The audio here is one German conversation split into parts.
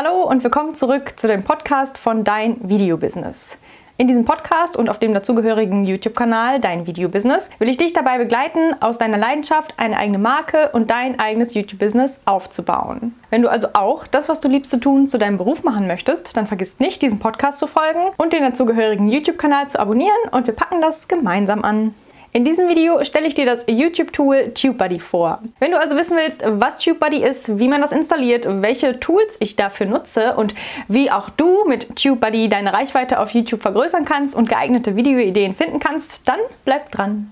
Hallo und willkommen zurück zu dem Podcast von Dein Videobusiness. In diesem Podcast und auf dem dazugehörigen YouTube-Kanal Dein Videobusiness will ich dich dabei begleiten, aus deiner Leidenschaft eine eigene Marke und dein eigenes YouTube-Business aufzubauen. Wenn du also auch das, was du liebst zu tun, zu deinem Beruf machen möchtest, dann vergiss nicht, diesem Podcast zu folgen und den dazugehörigen YouTube-Kanal zu abonnieren und wir packen das gemeinsam an. In diesem Video stelle ich dir das YouTube-Tool TubeBuddy vor. Wenn du also wissen willst, was TubeBuddy ist, wie man das installiert, welche Tools ich dafür nutze und wie auch du mit TubeBuddy deine Reichweite auf YouTube vergrößern kannst und geeignete Videoideen finden kannst, dann bleib dran.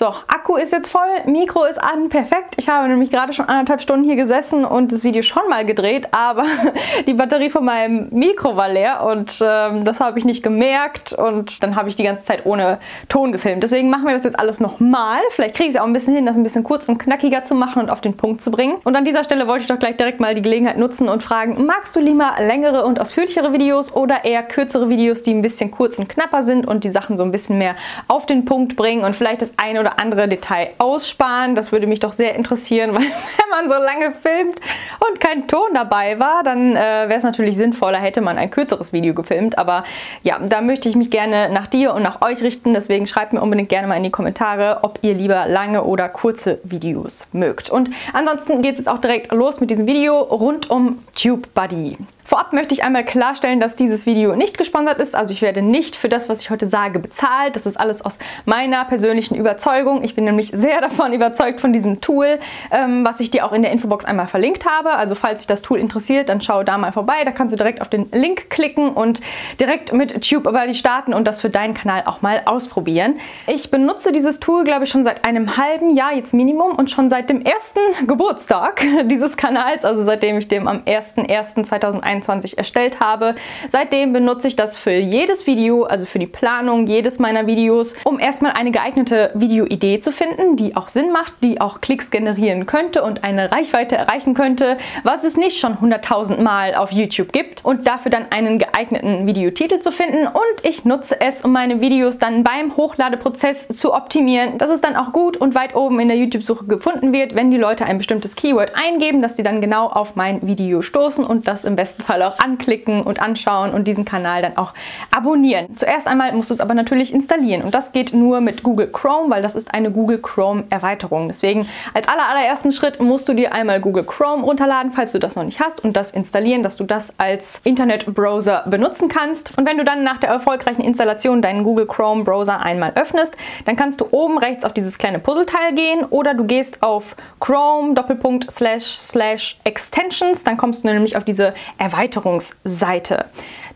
So, Akku ist jetzt voll, Mikro ist an, perfekt. Ich habe nämlich gerade schon anderthalb Stunden hier gesessen und das Video schon mal gedreht, aber die Batterie von meinem Mikro war leer und ähm, das habe ich nicht gemerkt und dann habe ich die ganze Zeit ohne Ton gefilmt. Deswegen machen wir das jetzt alles nochmal. Vielleicht kriege ich es auch ein bisschen hin, das ein bisschen kurz und knackiger zu machen und auf den Punkt zu bringen. Und an dieser Stelle wollte ich doch gleich direkt mal die Gelegenheit nutzen und fragen, magst du lieber längere und ausführlichere Videos oder eher kürzere Videos, die ein bisschen kurz und knapper sind und die Sachen so ein bisschen mehr auf den Punkt bringen und vielleicht das eine oder oder andere Detail aussparen. Das würde mich doch sehr interessieren, weil wenn man so lange filmt und kein Ton dabei war, dann äh, wäre es natürlich sinnvoller, hätte man ein kürzeres Video gefilmt. Aber ja, da möchte ich mich gerne nach dir und nach euch richten. Deswegen schreibt mir unbedingt gerne mal in die Kommentare, ob ihr lieber lange oder kurze Videos mögt. Und ansonsten geht es jetzt auch direkt los mit diesem Video rund um TubeBuddy. Vorab möchte ich einmal klarstellen, dass dieses Video nicht gesponsert ist. Also ich werde nicht für das, was ich heute sage, bezahlt. Das ist alles aus meiner persönlichen Überzeugung. Ich bin nämlich sehr davon überzeugt von diesem Tool, ähm, was ich dir auch in der Infobox einmal verlinkt habe. Also falls dich das Tool interessiert, dann schau da mal vorbei. Da kannst du direkt auf den Link klicken und direkt mit TubeBuddy starten und das für deinen Kanal auch mal ausprobieren. Ich benutze dieses Tool, glaube ich, schon seit einem halben Jahr jetzt Minimum und schon seit dem ersten Geburtstag dieses Kanals, also seitdem ich dem am 01.01.2021 2021 erstellt habe. Seitdem benutze ich das für jedes Video, also für die Planung jedes meiner Videos, um erstmal eine geeignete Videoidee zu finden, die auch Sinn macht, die auch Klicks generieren könnte und eine Reichweite erreichen könnte, was es nicht schon 100.000 Mal auf YouTube gibt und dafür dann einen geeigneten Videotitel zu finden und ich nutze es, um meine Videos dann beim Hochladeprozess zu optimieren, dass es dann auch gut und weit oben in der YouTube-Suche gefunden wird, wenn die Leute ein bestimmtes Keyword eingeben, dass sie dann genau auf mein Video stoßen und das im besten Fall Fall auch anklicken und anschauen und diesen Kanal dann auch abonnieren. Zuerst einmal musst du es aber natürlich installieren und das geht nur mit Google Chrome, weil das ist eine Google Chrome Erweiterung. Deswegen als aller, allerersten Schritt musst du dir einmal Google Chrome runterladen, falls du das noch nicht hast und das installieren, dass du das als Internetbrowser benutzen kannst. Und wenn du dann nach der erfolgreichen Installation deinen Google Chrome Browser einmal öffnest, dann kannst du oben rechts auf dieses kleine Puzzleteil gehen oder du gehst auf Chrome Doppelpunkt slash slash Extensions, dann kommst du nämlich auf diese Erweiterung Erweiterungsseite.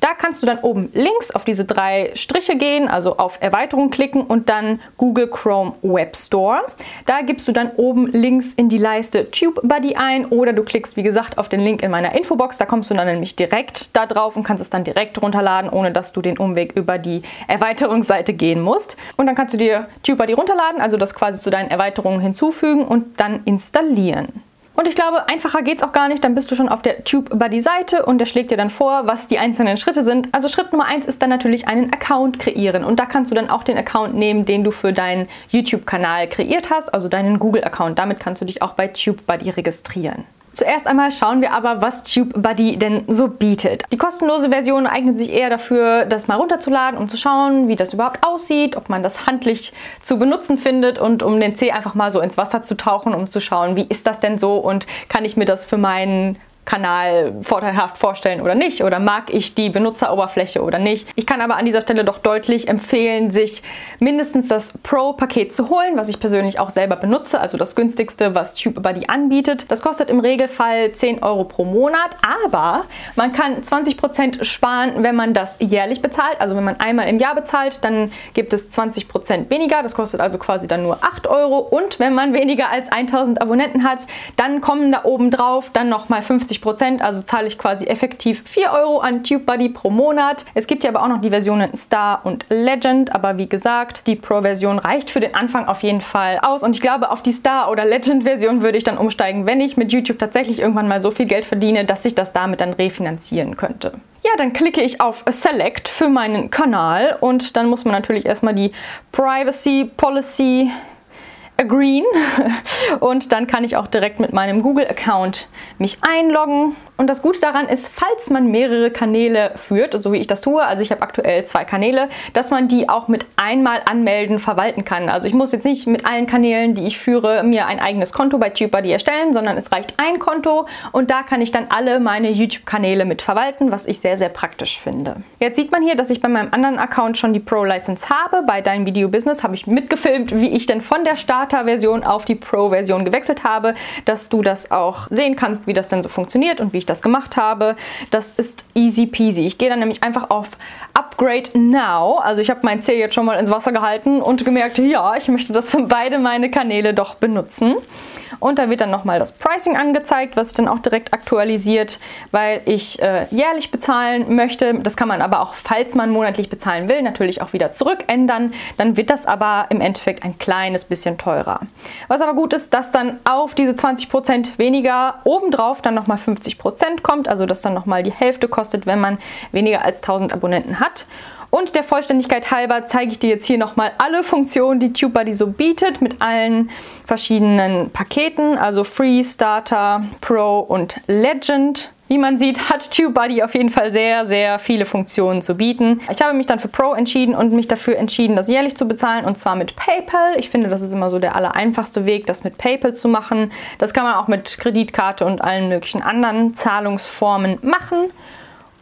Da kannst du dann oben links auf diese drei Striche gehen, also auf Erweiterung klicken und dann Google Chrome Web Store. Da gibst du dann oben links in die Leiste TubeBuddy ein oder du klickst wie gesagt auf den Link in meiner Infobox. Da kommst du dann nämlich direkt da drauf und kannst es dann direkt runterladen, ohne dass du den Umweg über die Erweiterungsseite gehen musst. Und dann kannst du dir TubeBuddy runterladen, also das quasi zu deinen Erweiterungen hinzufügen und dann installieren. Und ich glaube, einfacher geht es auch gar nicht. Dann bist du schon auf der TubeBuddy-Seite und der schlägt dir dann vor, was die einzelnen Schritte sind. Also Schritt Nummer eins ist dann natürlich einen Account kreieren. Und da kannst du dann auch den Account nehmen, den du für deinen YouTube-Kanal kreiert hast, also deinen Google-Account. Damit kannst du dich auch bei TubeBuddy registrieren. Zuerst einmal schauen wir aber, was TubeBuddy denn so bietet. Die kostenlose Version eignet sich eher dafür, das mal runterzuladen, um zu schauen, wie das überhaupt aussieht, ob man das handlich zu benutzen findet und um den C einfach mal so ins Wasser zu tauchen, um zu schauen, wie ist das denn so und kann ich mir das für meinen Kanal vorteilhaft vorstellen oder nicht oder mag ich die Benutzeroberfläche oder nicht. Ich kann aber an dieser Stelle doch deutlich empfehlen, sich mindestens das Pro-Paket zu holen, was ich persönlich auch selber benutze, also das günstigste, was TubeBuddy anbietet. Das kostet im Regelfall 10 Euro pro Monat, aber man kann 20% sparen, wenn man das jährlich bezahlt. Also wenn man einmal im Jahr bezahlt, dann gibt es 20% weniger. Das kostet also quasi dann nur 8 Euro. Und wenn man weniger als 1000 Abonnenten hat, dann kommen da oben drauf dann nochmal 50 50 also zahle ich quasi effektiv 4 Euro an TubeBuddy pro Monat. Es gibt ja aber auch noch die Versionen Star und Legend, aber wie gesagt, die Pro-Version reicht für den Anfang auf jeden Fall aus und ich glaube, auf die Star- oder Legend-Version würde ich dann umsteigen, wenn ich mit YouTube tatsächlich irgendwann mal so viel Geld verdiene, dass ich das damit dann refinanzieren könnte. Ja, dann klicke ich auf Select für meinen Kanal und dann muss man natürlich erstmal die Privacy Policy agreeen und dann kann ich auch direkt mit meinem Google-Account mich einloggen Und das Gute daran ist, falls man mehrere Kanäle führt, so wie ich das tue, also ich habe aktuell zwei Kanäle, dass man die auch mit einmal anmelden verwalten kann. Also ich muss jetzt nicht mit allen Kanälen, die ich führe, mir ein eigenes Konto bei TubeBuddy erstellen, sondern es reicht ein Konto und da kann ich dann alle meine YouTube-Kanäle mit verwalten, was ich sehr, sehr praktisch finde. Jetzt sieht man hier, dass ich bei meinem anderen Account schon die Pro-License habe. Bei Dein Video Business habe ich mitgefilmt, wie ich denn von der Starter-Version auf die Pro-Version gewechselt habe, dass du das auch sehen kannst, wie das denn so funktioniert und wie ich das gemacht habe. Das ist easy peasy. Ich gehe dann nämlich einfach auf Upgrade Now. Also ich habe mein C jetzt schon mal ins Wasser gehalten und gemerkt, ja, ich möchte das für beide meine Kanäle doch benutzen. Und da wird dann nochmal das Pricing angezeigt, was dann auch direkt aktualisiert, weil ich äh, jährlich bezahlen möchte. Das kann man aber auch, falls man monatlich bezahlen will, natürlich auch wieder zurückändern. Dann wird das aber im Endeffekt ein kleines bisschen teurer. Was aber gut ist, dass dann auf diese 20% weniger obendrauf dann nochmal 50% kommt, also dass dann nochmal die Hälfte kostet, wenn man weniger als 1000 Abonnenten hat. Und der Vollständigkeit halber zeige ich dir jetzt hier nochmal alle Funktionen, die TubeBuddy so bietet, mit allen verschiedenen Paketen, also Free, Starter, Pro und Legend. Wie man sieht, hat TubeBuddy auf jeden Fall sehr, sehr viele Funktionen zu bieten. Ich habe mich dann für Pro entschieden und mich dafür entschieden, das jährlich zu bezahlen und zwar mit PayPal. Ich finde, das ist immer so der allereinfachste Weg, das mit PayPal zu machen. Das kann man auch mit Kreditkarte und allen möglichen anderen Zahlungsformen machen.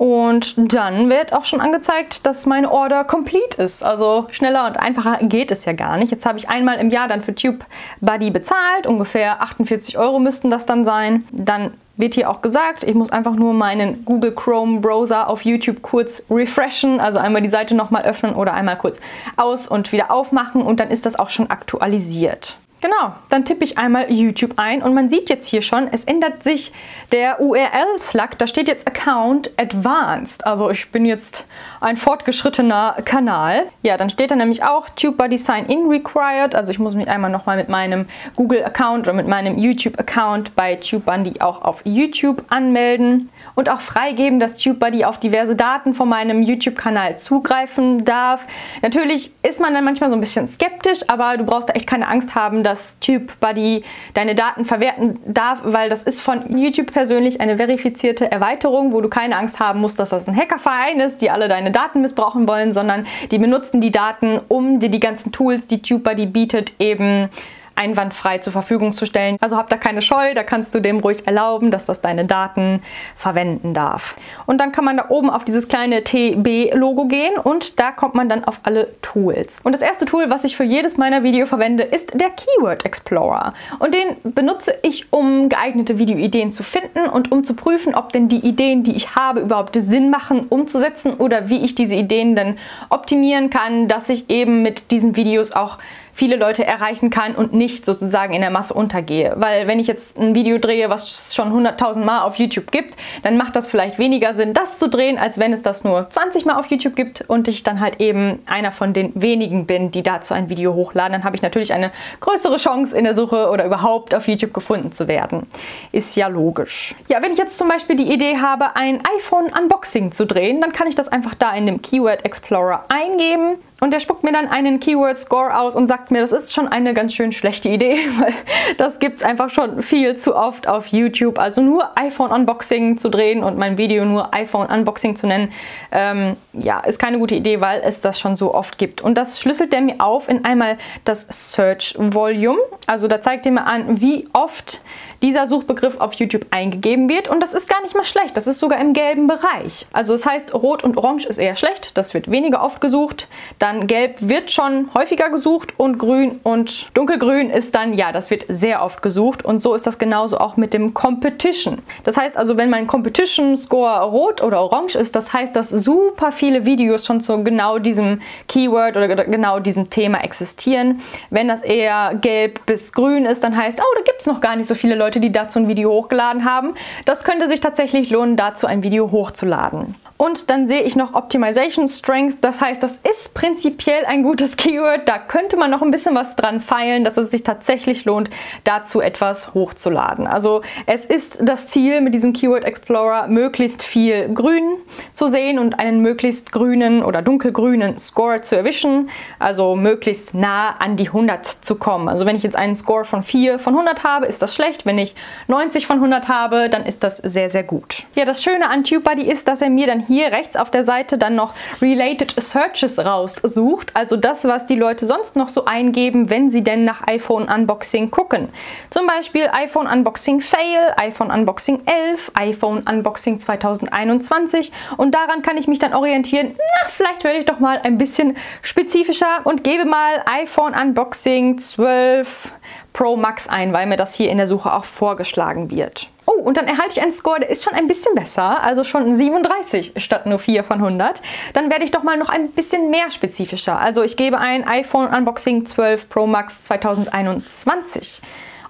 Und dann wird auch schon angezeigt, dass meine Order complete ist. Also schneller und einfacher geht es ja gar nicht. Jetzt habe ich einmal im Jahr dann für TubeBuddy bezahlt. Ungefähr 48 Euro müssten das dann sein. Dann wird hier auch gesagt, ich muss einfach nur meinen Google Chrome Browser auf YouTube kurz refreshen, also einmal die Seite nochmal öffnen oder einmal kurz aus und wieder aufmachen und dann ist das auch schon aktualisiert. Genau, dann tippe ich einmal YouTube ein und man sieht jetzt hier schon, es ändert sich der URL-Slug. Da steht jetzt Account Advanced. Also ich bin jetzt ein fortgeschrittener Kanal. Ja, dann steht da nämlich auch TubeBuddy Sign In Required. Also ich muss mich einmal nochmal mit meinem Google-Account oder mit meinem YouTube-Account bei TubeBuddy auch auf YouTube anmelden und auch freigeben, dass TubeBuddy auf diverse Daten von meinem YouTube-Kanal zugreifen darf. Natürlich ist man dann manchmal so ein bisschen skeptisch, aber du brauchst da echt keine Angst haben, dass dass TubeBuddy deine Daten verwerten darf, weil das ist von YouTube persönlich eine verifizierte Erweiterung, wo du keine Angst haben musst, dass das ein Hackerverein ist, die alle deine Daten missbrauchen wollen, sondern die benutzen die Daten, um dir die ganzen Tools, die TubeBuddy bietet, eben einwandfrei zur Verfügung zu stellen. Also hab da keine Scheu, da kannst du dem ruhig erlauben, dass das deine Daten verwenden darf. Und dann kann man da oben auf dieses kleine TB-Logo gehen und da kommt man dann auf alle Tools. Und das erste Tool, was ich für jedes meiner Videos verwende, ist der Keyword Explorer. Und den benutze ich, um geeignete Videoideen zu finden und um zu prüfen, ob denn die Ideen, die ich habe, überhaupt Sinn machen, umzusetzen oder wie ich diese Ideen dann optimieren kann, dass ich eben mit diesen Videos auch viele Leute erreichen kann und nicht sozusagen in der Masse untergehe. Weil wenn ich jetzt ein Video drehe, was es schon 100.000 Mal auf YouTube gibt, dann macht das vielleicht weniger Sinn, das zu drehen, als wenn es das nur 20 Mal auf YouTube gibt und ich dann halt eben einer von den wenigen bin, die dazu ein Video hochladen. Dann habe ich natürlich eine größere Chance in der Suche oder überhaupt auf YouTube gefunden zu werden. Ist ja logisch. Ja, wenn ich jetzt zum Beispiel die Idee habe, ein iPhone-Unboxing zu drehen, dann kann ich das einfach da in dem Keyword Explorer eingeben und der spuckt mir dann einen Keyword Score aus und sagt mir, das ist schon eine ganz schön schlechte Idee, weil das gibt es einfach schon viel zu oft auf YouTube. Also nur iPhone Unboxing zu drehen und mein Video nur iPhone Unboxing zu nennen, ähm, ja, ist keine gute Idee, weil es das schon so oft gibt. Und das schlüsselt der mir auf in einmal das Search Volume. Also da zeigt er mir an, wie oft dieser Suchbegriff auf YouTube eingegeben wird. Und das ist gar nicht mal schlecht. Das ist sogar im gelben Bereich. Also das heißt, Rot und Orange ist eher schlecht. Das wird weniger oft gesucht. Dann Gelb wird schon häufiger gesucht und Grün und Dunkelgrün ist dann, ja, das wird sehr oft gesucht. Und so ist das genauso auch mit dem Competition. Das heißt also, wenn mein Competition Score rot oder orange ist, das heißt, dass super viele Videos schon zu genau diesem Keyword oder genau diesem Thema existieren. Wenn das eher gelb bis grün ist, dann heißt, oh, da gibt es noch gar nicht so viele Leute, die dazu ein Video hochgeladen haben. Das könnte sich tatsächlich lohnen, dazu ein Video hochzuladen. Und dann sehe ich noch Optimization Strength. Das heißt, das ist prinzipiell ein gutes Keyword. Da könnte man noch ein bisschen was dran feilen, dass es sich tatsächlich lohnt, dazu etwas hochzuladen. Also es ist das Ziel mit diesem Keyword Explorer, möglichst viel Grün zu sehen und einen möglichst grünen oder dunkelgrünen Score zu erwischen. Also möglichst nah an die 100 zu kommen. Also wenn ich jetzt einen Score von 4 von 100 habe, ist das schlecht. Wenn ich 90 von 100 habe, dann ist das sehr, sehr gut. Ja, das Schöne an TubeBuddy ist, dass er mir dann hier rechts auf der Seite dann noch Related Searches raussucht. Also das, was die Leute sonst noch so eingeben, wenn sie denn nach iPhone Unboxing gucken. Zum Beispiel iPhone Unboxing Fail, iPhone Unboxing 11, iPhone Unboxing 2021 und daran kann ich mich dann orientieren. Na, vielleicht werde ich doch mal ein bisschen spezifischer und gebe mal iPhone Unboxing 12 Pro Max ein, weil mir das hier in der Suche auch vorgeschlagen wird. Oh, und dann erhalte ich einen Score, der ist schon ein bisschen besser, also schon 37 statt nur 4 von 100. Dann werde ich doch mal noch ein bisschen mehr spezifischer. Also ich gebe ein iPhone Unboxing 12 Pro Max 2021.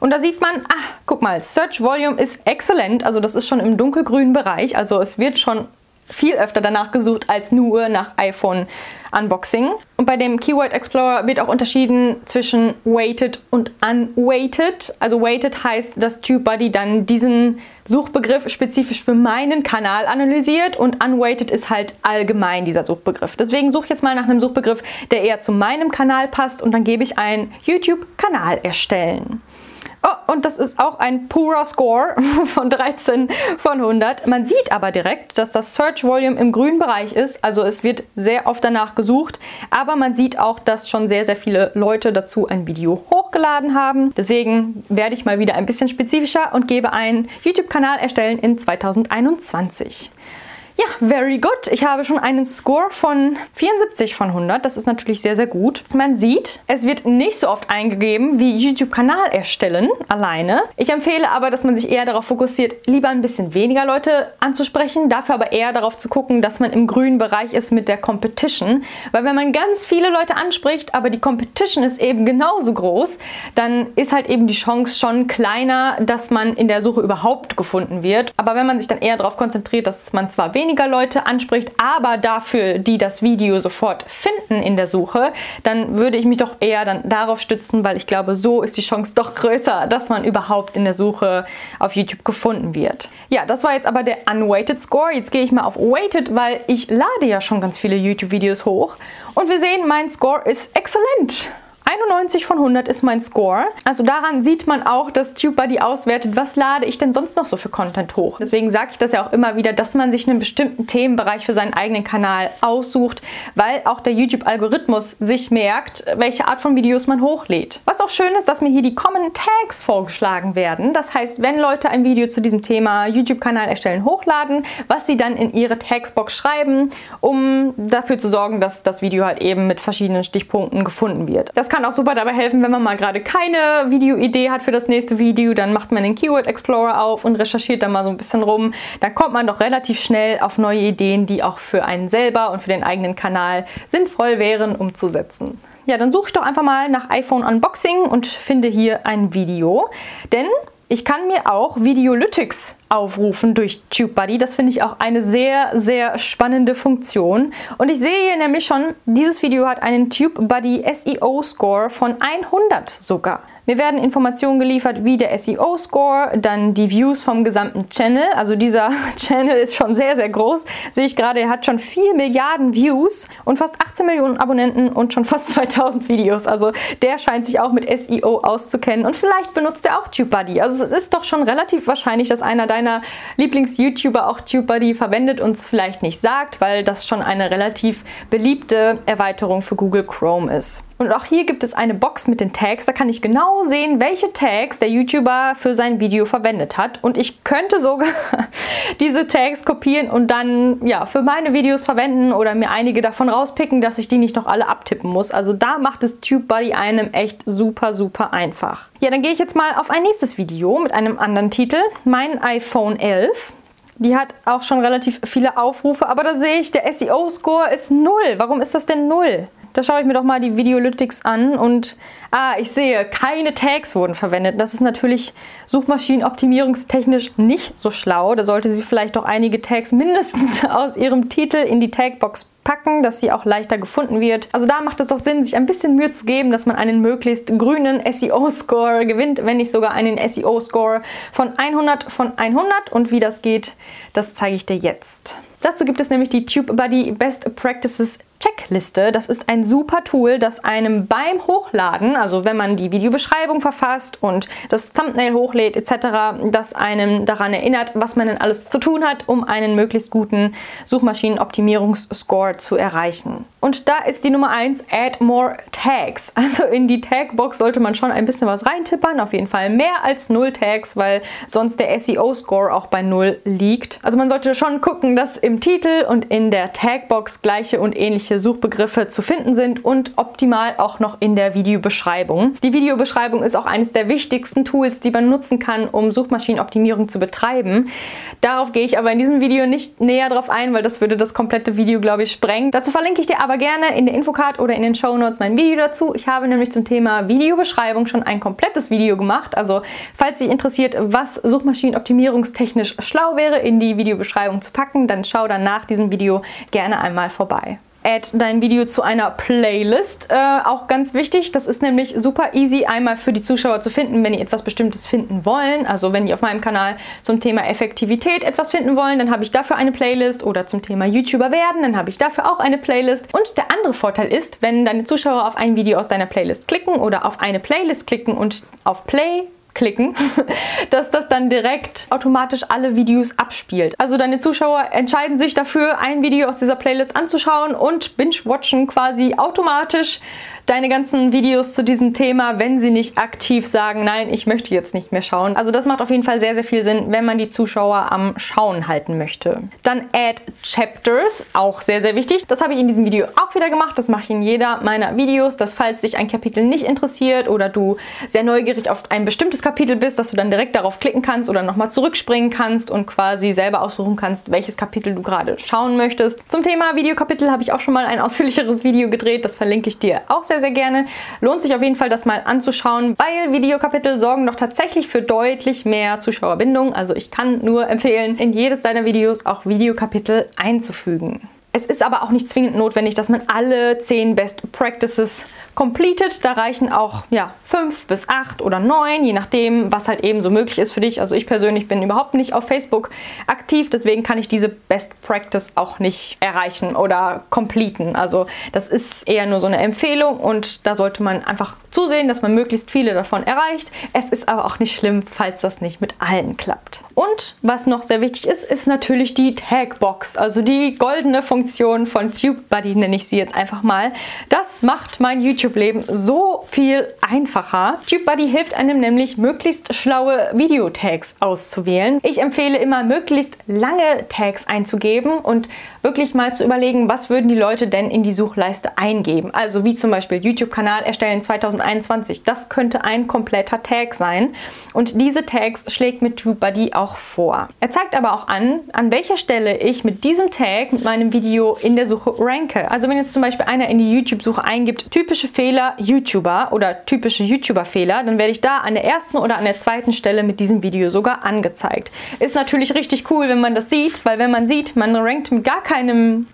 Und da sieht man, ah, guck mal, Search Volume ist exzellent, also das ist schon im dunkelgrünen Bereich, also es wird schon viel öfter danach gesucht als nur nach iPhone Unboxing. Und bei dem Keyword Explorer wird auch unterschieden zwischen weighted und unweighted. Also weighted heißt, dass TubeBuddy dann diesen Suchbegriff spezifisch für meinen Kanal analysiert und unweighted ist halt allgemein dieser Suchbegriff. Deswegen suche ich jetzt mal nach einem Suchbegriff, der eher zu meinem Kanal passt und dann gebe ich ein YouTube-Kanal erstellen. Oh, und das ist auch ein purer Score von 13 von 100. Man sieht aber direkt, dass das Search Volume im grünen Bereich ist. Also es wird sehr oft danach gesucht. Aber man sieht auch, dass schon sehr, sehr viele Leute dazu ein Video hochgeladen haben. Deswegen werde ich mal wieder ein bisschen spezifischer und gebe einen YouTube-Kanal erstellen in 2021. Ja, very good. Ich habe schon einen Score von 74 von 100. Das ist natürlich sehr, sehr gut. Man sieht, es wird nicht so oft eingegeben wie YouTube-Kanal erstellen alleine. Ich empfehle aber, dass man sich eher darauf fokussiert, lieber ein bisschen weniger Leute anzusprechen, dafür aber eher darauf zu gucken, dass man im grünen Bereich ist mit der Competition. Weil wenn man ganz viele Leute anspricht, aber die Competition ist eben genauso groß, dann ist halt eben die Chance schon kleiner, dass man in der Suche überhaupt gefunden wird. Aber wenn man sich dann eher darauf konzentriert, dass man zwar weniger weniger Leute anspricht, aber dafür, die das Video sofort finden in der Suche, dann würde ich mich doch eher dann darauf stützen, weil ich glaube, so ist die Chance doch größer, dass man überhaupt in der Suche auf YouTube gefunden wird. Ja, das war jetzt aber der Unweighted Score. Jetzt gehe ich mal auf Weighted, weil ich lade ja schon ganz viele YouTube-Videos hoch und wir sehen, mein Score ist exzellent. 91 von 100 ist mein Score. Also daran sieht man auch, dass TubeBuddy auswertet, was lade ich denn sonst noch so für Content hoch. Deswegen sage ich das ja auch immer wieder, dass man sich einen bestimmten Themenbereich für seinen eigenen Kanal aussucht, weil auch der YouTube-Algorithmus sich merkt, welche Art von Videos man hochlädt. Was auch schön ist, dass mir hier die Common Tags vorgeschlagen werden. Das heißt, wenn Leute ein Video zu diesem Thema YouTube-Kanal erstellen, hochladen, was sie dann in ihre Tagsbox schreiben, um dafür zu sorgen, dass das Video halt eben mit verschiedenen Stichpunkten gefunden wird. Das kann auch super dabei helfen, wenn man mal gerade keine Videoidee hat für das nächste Video, dann macht man den Keyword Explorer auf und recherchiert da mal so ein bisschen rum. Dann kommt man doch relativ schnell auf neue Ideen, die auch für einen selber und für den eigenen Kanal sinnvoll wären umzusetzen. Ja, dann suche ich doch einfach mal nach iPhone Unboxing und finde hier ein Video. Denn ich kann mir auch Videolytics aufrufen durch TubeBuddy. Das finde ich auch eine sehr, sehr spannende Funktion. Und ich sehe hier nämlich schon, dieses Video hat einen TubeBuddy SEO-Score von 100 sogar. Mir werden Informationen geliefert wie der SEO-Score, dann die Views vom gesamten Channel. Also dieser Channel ist schon sehr, sehr groß. Sehe ich gerade, er hat schon 4 Milliarden Views und fast 18 Millionen Abonnenten und schon fast 2000 Videos. Also der scheint sich auch mit SEO auszukennen und vielleicht benutzt er auch TubeBuddy. Also es ist doch schon relativ wahrscheinlich, dass einer deiner Lieblings-YouTuber auch TubeBuddy verwendet und es vielleicht nicht sagt, weil das schon eine relativ beliebte Erweiterung für Google Chrome ist. Und auch hier gibt es eine Box mit den Tags. Da kann ich genau sehen, welche Tags der YouTuber für sein Video verwendet hat. Und ich könnte sogar diese Tags kopieren und dann ja für meine Videos verwenden oder mir einige davon rauspicken, dass ich die nicht noch alle abtippen muss. Also da macht es TubeBuddy einem echt super, super einfach. Ja, dann gehe ich jetzt mal auf ein nächstes Video mit einem anderen Titel. Mein iPhone 11. Die hat auch schon relativ viele Aufrufe, aber da sehe ich, der SEO-Score ist null. Warum ist das denn null? Da schaue ich mir doch mal die Videolytics an und ah, ich sehe, keine Tags wurden verwendet. Das ist natürlich suchmaschinenoptimierungstechnisch nicht so schlau. Da sollte sie vielleicht doch einige Tags mindestens aus ihrem Titel in die Tagbox packen, dass sie auch leichter gefunden wird. Also da macht es doch Sinn, sich ein bisschen Mühe zu geben, dass man einen möglichst grünen SEO-Score gewinnt, wenn nicht sogar einen SEO-Score von 100 von 100. Und wie das geht, das zeige ich dir jetzt. Dazu gibt es nämlich die TubeBuddy Best Practices Checkliste. Das ist ein super Tool, das einem beim Hochladen, also wenn man die Videobeschreibung verfasst und das Thumbnail hochlädt etc., das einem daran erinnert, was man denn alles zu tun hat, um einen möglichst guten Suchmaschinenoptimierungsscore zu erreichen. Und da ist die Nummer 1, Add More Tags. Also in die Tagbox sollte man schon ein bisschen was reintippern, auf jeden Fall mehr als 0 Tags, weil sonst der SEO-Score auch bei 0 liegt. Also man sollte schon gucken, dass im Titel und in der Tagbox gleiche und ähnliche welche Suchbegriffe zu finden sind und optimal auch noch in der Videobeschreibung. Die Videobeschreibung ist auch eines der wichtigsten Tools, die man nutzen kann, um Suchmaschinenoptimierung zu betreiben. Darauf gehe ich aber in diesem Video nicht näher drauf ein, weil das würde das komplette Video, glaube ich, sprengen. Dazu verlinke ich dir aber gerne in der Infocard oder in den Show Notes mein Video dazu. Ich habe nämlich zum Thema Videobeschreibung schon ein komplettes Video gemacht. Also falls dich interessiert, was Suchmaschinenoptimierungstechnisch schlau wäre, in die Videobeschreibung zu packen, dann schau dann nach diesem Video gerne einmal vorbei add dein Video zu einer Playlist. Äh, auch ganz wichtig, das ist nämlich super easy einmal für die Zuschauer zu finden, wenn die etwas Bestimmtes finden wollen. Also wenn die auf meinem Kanal zum Thema Effektivität etwas finden wollen, dann habe ich dafür eine Playlist oder zum Thema YouTuber werden, dann habe ich dafür auch eine Playlist. Und der andere Vorteil ist, wenn deine Zuschauer auf ein Video aus deiner Playlist klicken oder auf eine Playlist klicken und auf Play klicken, dass das dann direkt automatisch alle Videos abspielt. Also deine Zuschauer entscheiden sich dafür, ein Video aus dieser Playlist anzuschauen und binge-watchen quasi automatisch deine ganzen Videos zu diesem Thema, wenn sie nicht aktiv sagen, nein, ich möchte jetzt nicht mehr schauen. Also das macht auf jeden Fall sehr, sehr viel Sinn, wenn man die Zuschauer am Schauen halten möchte. Dann Add Chapters, auch sehr, sehr wichtig. Das habe ich in diesem Video auch wieder gemacht. Das mache ich in jeder meiner Videos, dass falls dich ein Kapitel nicht interessiert oder du sehr neugierig auf ein bestimmtes Kapitel bist, dass du dann direkt darauf klicken kannst oder nochmal zurückspringen kannst und quasi selber aussuchen kannst, welches Kapitel du gerade schauen möchtest. Zum Thema Videokapitel habe ich auch schon mal ein ausführlicheres Video gedreht. Das verlinke ich dir auch sehr sehr, sehr gerne. Lohnt sich auf jeden Fall, das mal anzuschauen, weil Videokapitel sorgen doch tatsächlich für deutlich mehr Zuschauerbindung. Also ich kann nur empfehlen, in jedes deiner Videos auch Videokapitel einzufügen. Es ist aber auch nicht zwingend notwendig, dass man alle 10 Best Practices completed. Da reichen auch ja, 5 bis 8 oder 9, je nachdem, was halt eben so möglich ist für dich. Also ich persönlich bin überhaupt nicht auf Facebook aktiv, deswegen kann ich diese Best Practice auch nicht erreichen oder completen. Also das ist eher nur so eine Empfehlung und da sollte man einfach zusehen, dass man möglichst viele davon erreicht. Es ist aber auch nicht schlimm, falls das nicht mit allen klappt. Und was noch sehr wichtig ist, ist natürlich die Tagbox, also die goldene Funktion von TubeBuddy, nenne ich sie jetzt einfach mal. Das macht mein YouTube-Leben so viel einfacher. TubeBuddy hilft einem nämlich, möglichst schlaue Videotags auszuwählen. Ich empfehle immer, möglichst lange Tags einzugeben und wirklich mal zu überlegen, was würden die Leute denn in die Suchleiste eingeben. Also wie zum Beispiel YouTube-Kanal erstellen 2021. Das könnte ein kompletter Tag sein. Und diese Tags schlägt mit TubeBuddy auch vor. Er zeigt aber auch an, an welcher Stelle ich mit diesem Tag, mit meinem Video in der Suche ranke. Also wenn jetzt zum Beispiel einer in die YouTube-Suche eingibt, typische Fehler YouTuber oder typische YouTuber-Fehler, dann werde ich da an der ersten oder an der zweiten Stelle mit diesem Video sogar angezeigt. Ist natürlich richtig cool, wenn man das sieht, weil wenn man sieht, man rankt mit gar keinem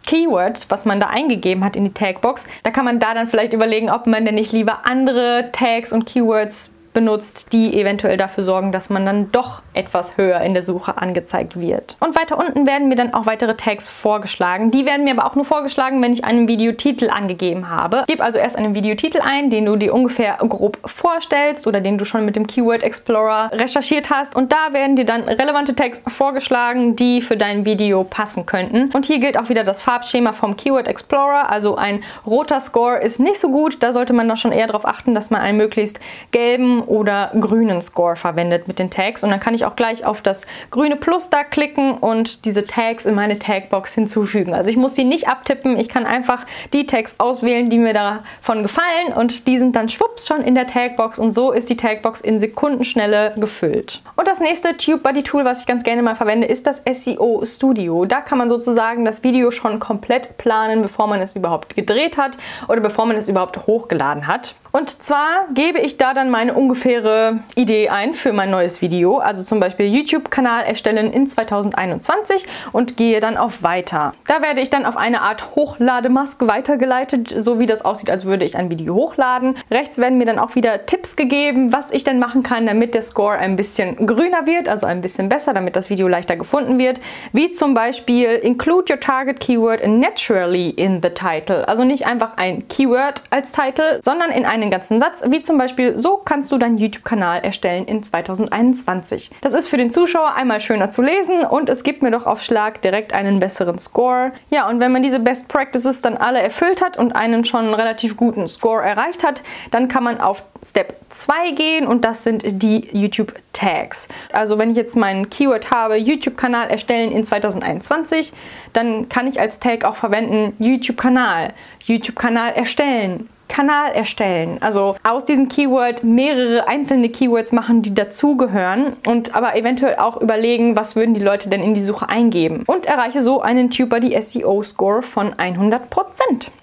Keyword, was man da eingegeben hat in die Tagbox, da kann man da dann vielleicht überlegen, ob man denn nicht lieber andere Tags und Keywords benutzt, die eventuell dafür sorgen, dass man dann doch etwas höher in der Suche angezeigt wird. Und weiter unten werden mir dann auch weitere Tags vorgeschlagen. Die werden mir aber auch nur vorgeschlagen, wenn ich einen Videotitel angegeben habe. Gib also erst einen Videotitel ein, den du dir ungefähr grob vorstellst oder den du schon mit dem Keyword Explorer recherchiert hast. Und da werden dir dann relevante Tags vorgeschlagen, die für dein Video passen könnten. Und hier gilt auch wieder das Farbschema vom Keyword Explorer. Also ein roter Score ist nicht so gut. Da sollte man doch schon eher darauf achten, dass man einen möglichst gelben oder grünen Score verwendet mit den Tags. Und dann kann ich auch auch gleich auf das grüne Plus da klicken und diese Tags in meine Tagbox hinzufügen. Also ich muss die nicht abtippen, ich kann einfach die Tags auswählen, die mir davon gefallen und die sind dann schwupps schon in der Tagbox und so ist die Tagbox in Sekundenschnelle gefüllt. Und das nächste TubeBuddy-Tool, was ich ganz gerne mal verwende, ist das SEO Studio. Da kann man sozusagen das Video schon komplett planen, bevor man es überhaupt gedreht hat oder bevor man es überhaupt hochgeladen hat. Und zwar gebe ich da dann meine ungefähre Idee ein für mein neues Video, also zum Beispiel YouTube-Kanal erstellen in 2021 und gehe dann auf Weiter. Da werde ich dann auf eine Art Hochdlademaske weitergeleitet, so wie das aussieht, als würde ich ein Video hochladen. Rechts werden mir dann auch wieder Tipps gegeben, was ich denn machen kann, damit der Score ein bisschen grüner wird, also ein bisschen besser, damit das Video leichter gefunden wird. Wie zum Beispiel Include your target keyword naturally in the title. Also nicht einfach ein Keyword als Title, sondern in einen ganzen Satz, wie zum Beispiel, so kannst du deinen YouTube-Kanal erstellen in 2021. Das ist für den Zuschauer einmal schöner zu lesen und es gibt mir doch auf Schlag direkt einen besseren Score. Ja, und wenn man diese Best Practices dann alle erfüllt hat und einen schon relativ guten Score erreicht hat, dann kann man auf Step 2 gehen und das sind die YouTube Tags. Also wenn ich jetzt mein Keyword habe, YouTube-Kanal erstellen in 2021, dann kann ich als Tag auch verwenden YouTube-Kanal, YouTube-Kanal erstellen, Kanal erstellen. Also aus diesem Keyword mehrere einzelne Keywords machen, die dazugehören und aber eventuell auch überlegen, was würden die Leute denn in die Suche eingeben. Und erreiche so einen TubeBuddy SEO Score von 100%.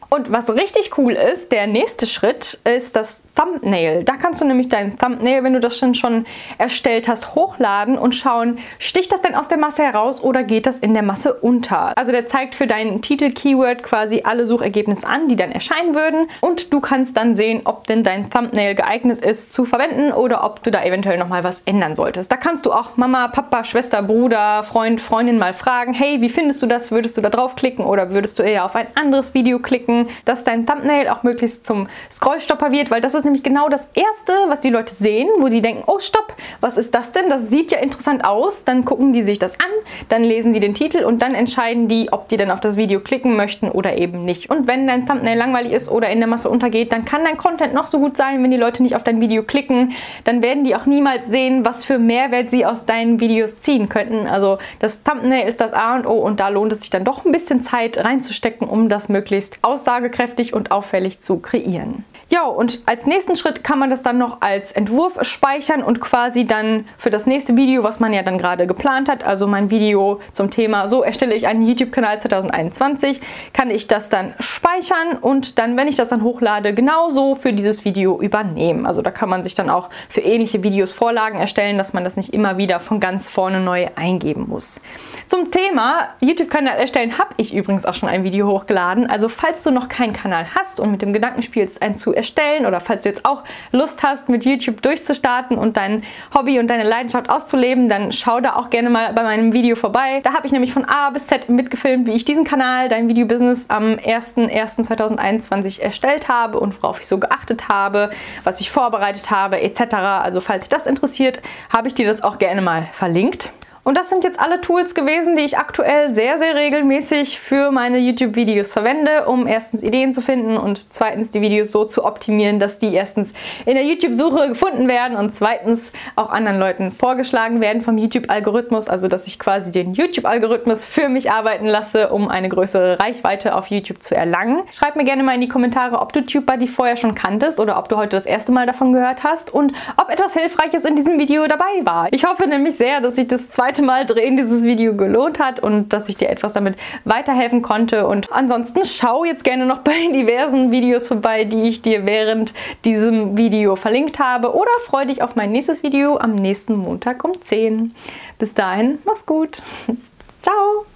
Und was richtig cool ist, der nächste Schritt ist das Thumbnail. Da kannst du nämlich dein Thumbnail, wenn du das schon, schon erstellt hast, hochladen und schauen, sticht das denn aus der Masse heraus oder geht das in der Masse unter? Also der zeigt für deinen Titel-Keyword quasi alle Suchergebnisse an, die dann erscheinen würden und du kannst dann sehen, ob denn dein Thumbnail geeignet ist zu verwenden oder ob du da eventuell nochmal was ändern solltest. Da kannst du auch Mama, Papa, Schwester, Bruder, Freund, Freundin mal fragen, hey, wie findest du das? Würdest du da draufklicken oder würdest du eher auf ein anderes Video klicken, dass dein Thumbnail auch möglichst zum Scrollstopper wird, weil das ist nämlich genau das Erste, was die Leute sehen, wo die denken, oh stopp, was ist das denn? Das sieht ja interessant aus. Dann gucken die sich das an, dann lesen die den Titel und dann entscheiden die, ob die dann auf das Video klicken möchten oder eben nicht. Und wenn dein Thumbnail langweilig ist oder in der Masse untergeht, dann kann dein Content noch so gut sein, wenn die Leute nicht auf dein Video klicken, dann werden die auch niemals sehen, was für Mehrwert sie aus deinen Videos ziehen könnten. Also das Thumbnail ist das A und O und da lohnt es sich dann doch ein bisschen Zeit reinzustecken, um das möglichst aussagekräftig und auffällig zu kreieren. Ja, und als nächsten Schritt kann man das dann noch als Entwurf speichern und quasi dann für das nächste Video, was man ja dann gerade geplant hat, also mein Video zum Thema, so erstelle ich einen YouTube-Kanal 2021, kann ich das dann speichern und dann, wenn ich das dann hochlade, genauso für dieses Video übernehmen. Also da kann man sich dann auch für ähnliche Videos Vorlagen erstellen, dass man das nicht immer wieder von ganz vorne neu eingeben muss. Zum Thema YouTube-Kanal erstellen habe ich übrigens auch schon ein Video hochgeladen. Also falls du noch keinen Kanal hast und mit dem Gedanken spielst, einen zu erstellen oder falls du jetzt auch Lust hast, mit YouTube durchzustarten und dein Hobby und deine Leidenschaft auszuleben, dann schau da auch gerne mal bei meinem Video vorbei. Da habe ich nämlich von A bis Z mitgefilmt, wie ich diesen Kanal, dein Video-Business, am 01.01.2021 erstellt habe und worauf ich so geachtet habe, was ich vorbereitet habe, etc. Also falls dich das interessiert, habe ich dir das auch gerne mal verlinkt. Und das sind jetzt alle Tools gewesen, die ich aktuell sehr, sehr regelmäßig für meine YouTube-Videos verwende, um erstens Ideen zu finden und zweitens die Videos so zu optimieren, dass die erstens in der YouTube-Suche gefunden werden und zweitens auch anderen Leuten vorgeschlagen werden vom YouTube-Algorithmus, also dass ich quasi den YouTube-Algorithmus für mich arbeiten lasse, um eine größere Reichweite auf YouTube zu erlangen. Schreib mir gerne mal in die Kommentare, ob du TubeBuddy vorher schon kanntest oder ob du heute das erste Mal davon gehört hast und ob etwas Hilfreiches in diesem Video dabei war. Ich hoffe nämlich sehr, dass ich das zweite zweite Mal drehen dieses Video gelohnt hat und dass ich dir etwas damit weiterhelfen konnte. Und ansonsten schau jetzt gerne noch bei diversen Videos vorbei, die ich dir während diesem Video verlinkt habe oder freue dich auf mein nächstes Video am nächsten Montag um 10. Bis dahin, mach's gut. Ciao!